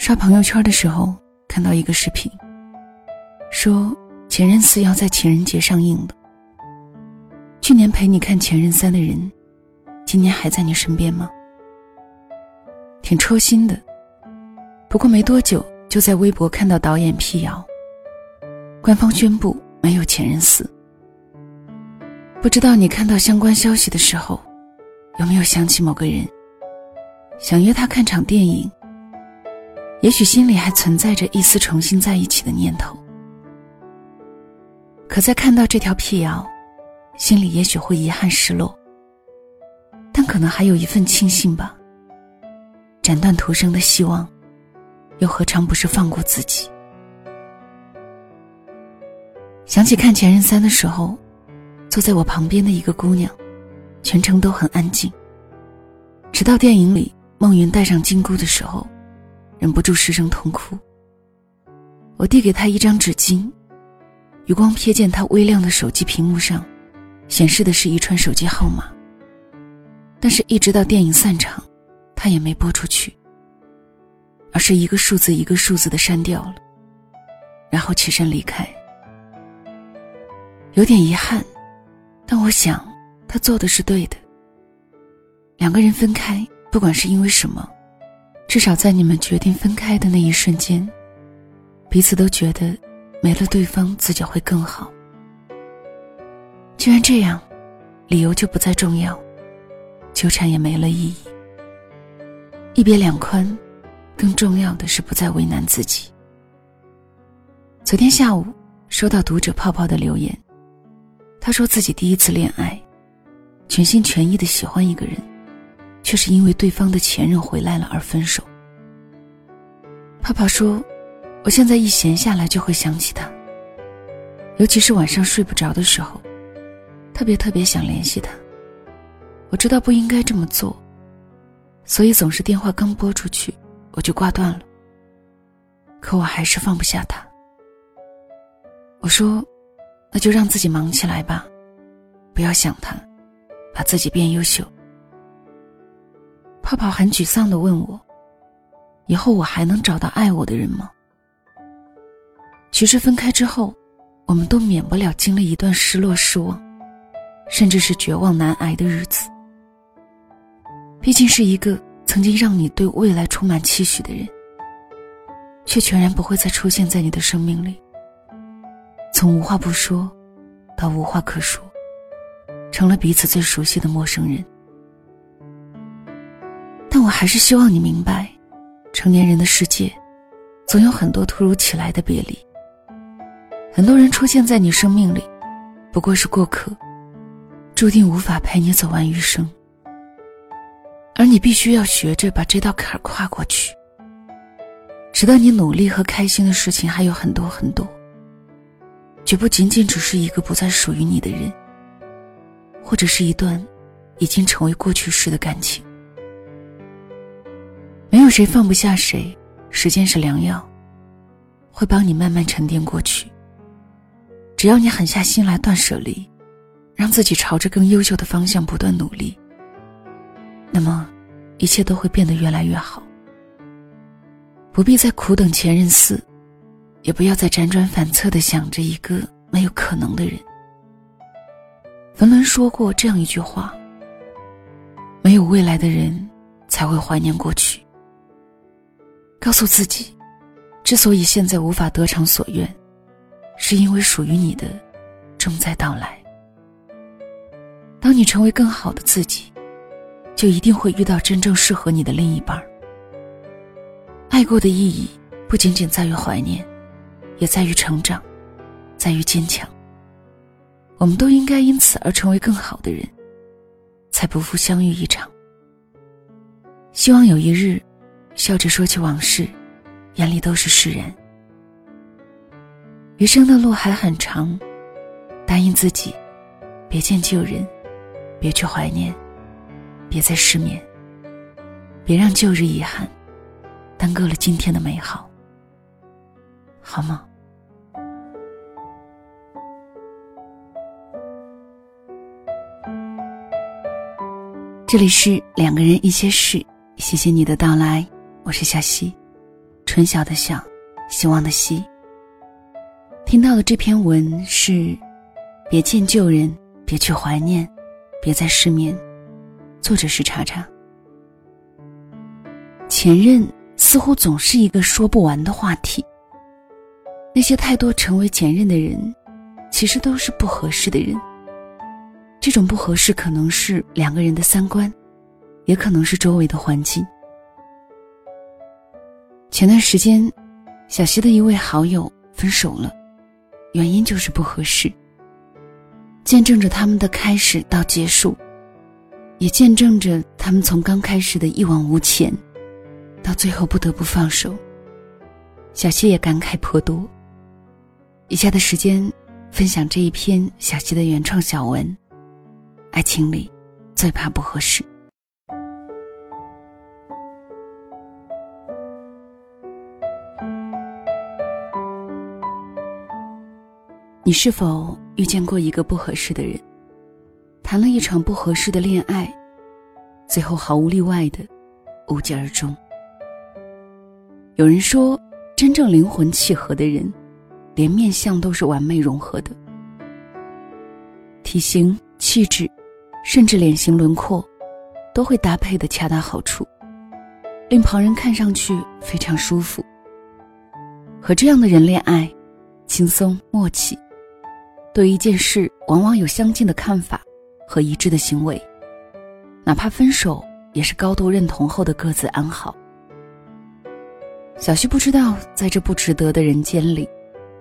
刷朋友圈的时候看到一个视频，说《前任四》要在情人节上映了。去年陪你看《前任三》的人，今年还在你身边吗？挺戳心的。不过没多久，就在微博看到导演辟谣，官方宣布没有《前任四》。不知道你看到相关消息的时候，有没有想起某个人，想约他看场电影？也许心里还存在着一丝重新在一起的念头，可在看到这条辟谣，心里也许会遗憾失落，但可能还有一份庆幸吧。斩断徒生的希望，又何尝不是放过自己？想起看《前任三》的时候，坐在我旁边的一个姑娘，全程都很安静，直到电影里孟云戴上金箍的时候。忍不住失声痛哭。我递给他一张纸巾，余光瞥见他微亮的手机屏幕上，显示的是一串手机号码。但是，一直到电影散场，他也没拨出去，而是一个数字一个数字的删掉了，然后起身离开。有点遗憾，但我想他做的是对的。两个人分开，不管是因为什么。至少在你们决定分开的那一瞬间，彼此都觉得没了对方自己会更好。既然这样，理由就不再重要，纠缠也没了意义。一别两宽，更重要的是不再为难自己。昨天下午收到读者泡泡的留言，他说自己第一次恋爱，全心全意的喜欢一个人。却是因为对方的前任回来了而分手。泡泡说：“我现在一闲下来就会想起他，尤其是晚上睡不着的时候，特别特别想联系他。我知道不应该这么做，所以总是电话刚拨出去我就挂断了。可我还是放不下他。我说，那就让自己忙起来吧，不要想他，把自己变优秀。”泡泡很沮丧的问我：“以后我还能找到爱我的人吗？”其实分开之后，我们都免不了经历一段失落、失望，甚至是绝望难挨的日子。毕竟是一个曾经让你对未来充满期许的人，却全然不会再出现在你的生命里。从无话不说，到无话可说，成了彼此最熟悉的陌生人。但我还是希望你明白，成年人的世界，总有很多突如其来的别离。很多人出现在你生命里，不过是过客，注定无法陪你走完余生。而你必须要学着把这道坎儿跨过去，直到你努力和开心的事情还有很多很多，绝不仅仅只是一个不再属于你的人，或者是一段已经成为过去式的感情。没有谁放不下谁，时间是良药，会帮你慢慢沉淀过去。只要你狠下心来断舍离，让自己朝着更优秀的方向不断努力，那么一切都会变得越来越好。不必再苦等前任四，也不要再辗转反侧的想着一个没有可能的人。冯仑说过这样一句话：“没有未来的人，才会怀念过去。”告诉自己，之所以现在无法得偿所愿，是因为属于你的正在到来。当你成为更好的自己，就一定会遇到真正适合你的另一半。爱过的意义不仅仅在于怀念，也在于成长，在于坚强。我们都应该因此而成为更好的人，才不负相遇一场。希望有一日。笑着说起往事，眼里都是释然。余生的路还很长，答应自己，别见旧人，别去怀念，别再失眠，别让旧日遗憾耽搁了今天的美好，好吗？这里是两个人一些事，谢谢你的到来。我是小溪。春晓的晓，希望的希。听到的这篇文是：别见旧人，别去怀念，别再失眠。作者是查查。前任似乎总是一个说不完的话题。那些太多成为前任的人，其实都是不合适的人。这种不合适可能是两个人的三观，也可能是周围的环境。前段时间，小溪的一位好友分手了，原因就是不合适。见证着他们的开始到结束，也见证着他们从刚开始的一往无前。到最后不得不放手，小溪也感慨颇多。以下的时间，分享这一篇小溪的原创小文。爱情里，最怕不合适。你是否遇见过一个不合适的人？谈了一场不合适的恋爱，最后毫无例外的无疾而终。有人说，真正灵魂契合的人，连面相都是完美融合的。体型、气质，甚至脸型轮廓，都会搭配的恰到好处，令旁人看上去非常舒服。和这样的人恋爱，轻松默契，对一件事往往有相近的看法和一致的行为，哪怕分手，也是高度认同后的各自安好。小旭不知道，在这不值得的人间里，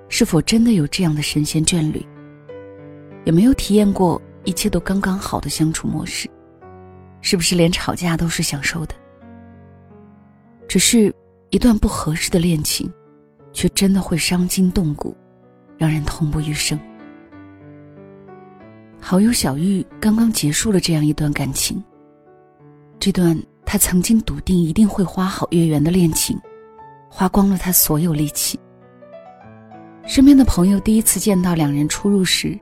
是否真的有这样的神仙眷侣？也没有体验过一切都刚刚好的相处模式，是不是连吵架都是享受的？只是一段不合适的恋情，却真的会伤筋动骨，让人痛不欲生。好友小玉刚刚结束了这样一段感情，这段他曾经笃定一定会花好月圆的恋情。花光了他所有力气。身边的朋友第一次见到两人出入时，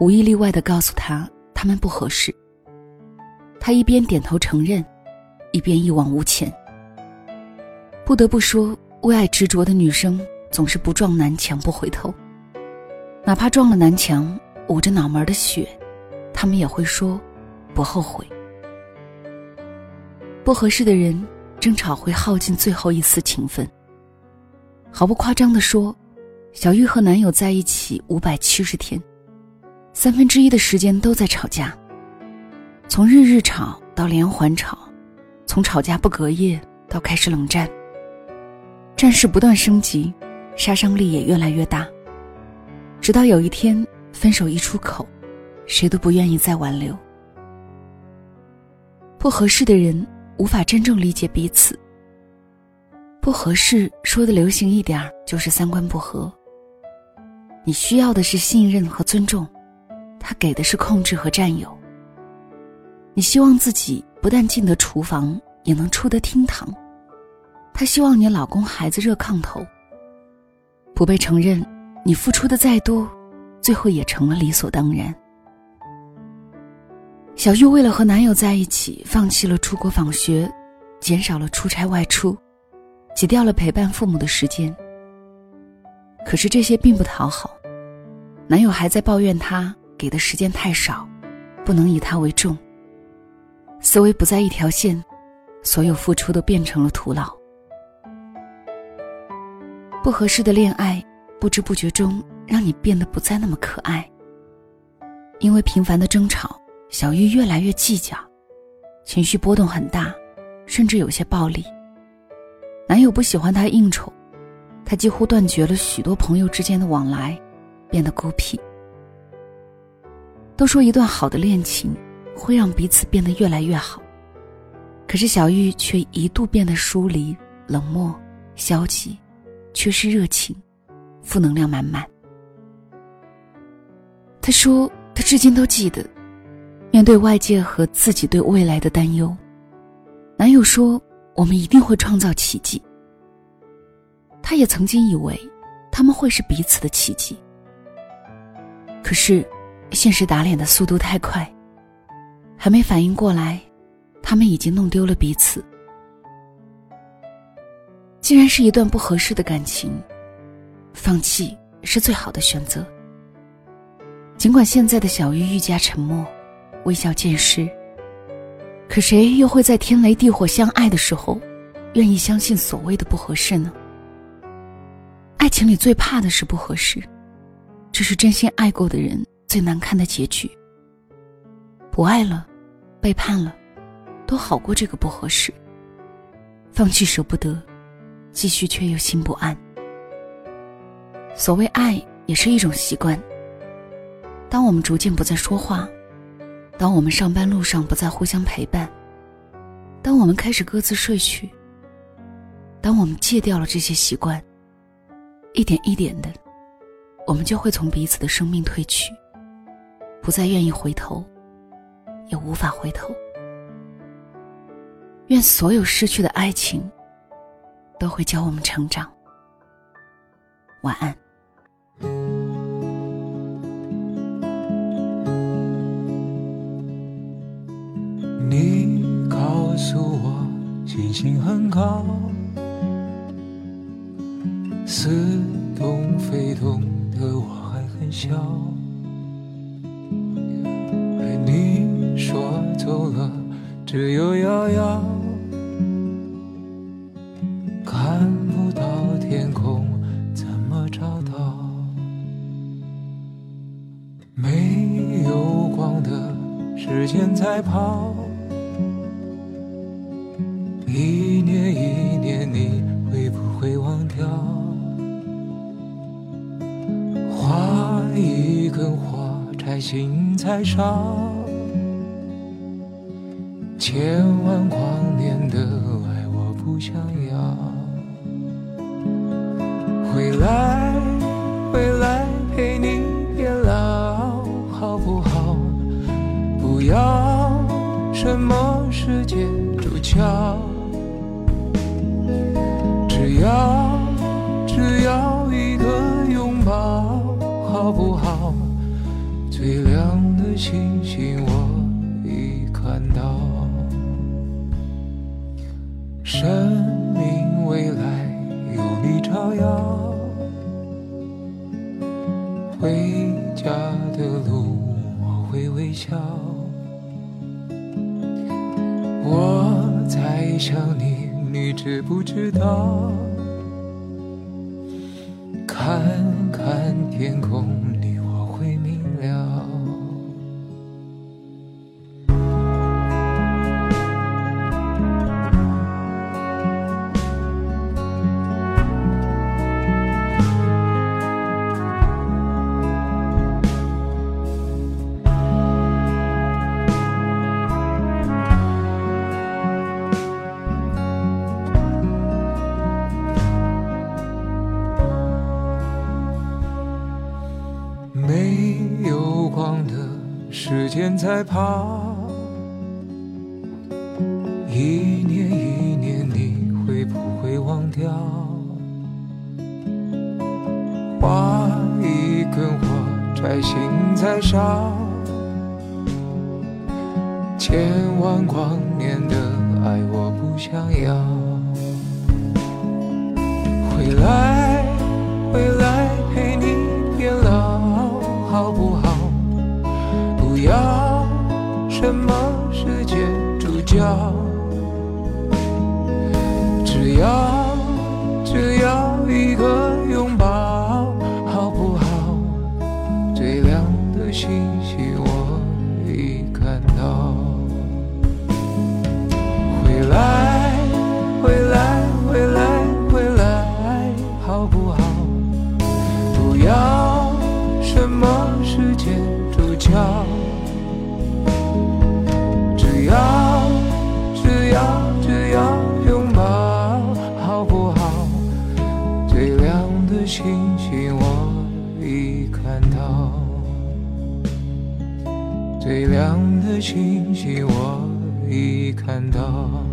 无一例外的告诉他他们不合适。他一边点头承认，一边一往无前。不得不说，为爱执着的女生总是不撞南墙不回头，哪怕撞了南墙，捂着脑门的血，他们也会说不后悔。不合适的人。争吵会耗尽最后一丝情分。毫不夸张的说，小玉和男友在一起五百七十天，三分之一的时间都在吵架。从日日吵到连环吵，从吵架不隔夜到开始冷战，战事不断升级，杀伤力也越来越大。直到有一天分手一出口，谁都不愿意再挽留。不合适的人。无法真正理解彼此。不合适，说的流行一点儿，就是三观不合。你需要的是信任和尊重，他给的是控制和占有。你希望自己不但进得厨房，也能出得厅堂，他希望你老公孩子热炕头。不被承认，你付出的再多，最后也成了理所当然。小玉为了和男友在一起，放弃了出国访学，减少了出差外出，挤掉了陪伴父母的时间。可是这些并不讨好，男友还在抱怨她给的时间太少，不能以他为重。思维不在一条线，所有付出都变成了徒劳。不合适的恋爱，不知不觉中让你变得不再那么可爱。因为频繁的争吵。小玉越来越计较，情绪波动很大，甚至有些暴力。男友不喜欢她应酬，她几乎断绝了许多朋友之间的往来，变得孤僻。都说一段好的恋情会让彼此变得越来越好，可是小玉却一度变得疏离、冷漠、消极，缺失热情，负能量满满。她说：“她至今都记得。”面对外界和自己对未来的担忧，男友说：“我们一定会创造奇迹。”他也曾经以为他们会是彼此的奇迹，可是现实打脸的速度太快，还没反应过来，他们已经弄丢了彼此。既然是一段不合适的感情，放弃是最好的选择。尽管现在的小玉愈加沉默，微笑渐失，可谁又会在天雷地火相爱的时候，愿意相信所谓的不合适呢？爱情里最怕的是不合适，这是真心爱过的人最难看的结局。不爱了，背叛了，都好过这个不合适。放弃舍不得。继续却又心不安。所谓爱，也是一种习惯。当我们逐渐不再说话，当我们上班路上不再互相陪伴，当我们开始各自睡去，当我们戒掉了这些习惯，一点一点的，我们就会从彼此的生命退去，不再愿意回头，也无法回头。愿所有失去的爱情。都会教我们成长。晚安。星星很高，似懂非懂的我还很小。被你说走了，只有遥遥，看不到天空，怎么找到？没有光的时间在跑。太少。千万光年的爱，我不想要。回来，回来陪你变老，好不好？不要什么世界主角，笑。我在想你，你知不知道？看看天空，时间在跑，一年一年，你会不会忘掉？画一根火柴，心在烧。千万光年的爱，我不想要。回来，回来什么世界主角，只要只要一个拥抱，好不好？最亮的星星我已看到，回来回来回来回来，好不好？不要什么世界清晰我已看到。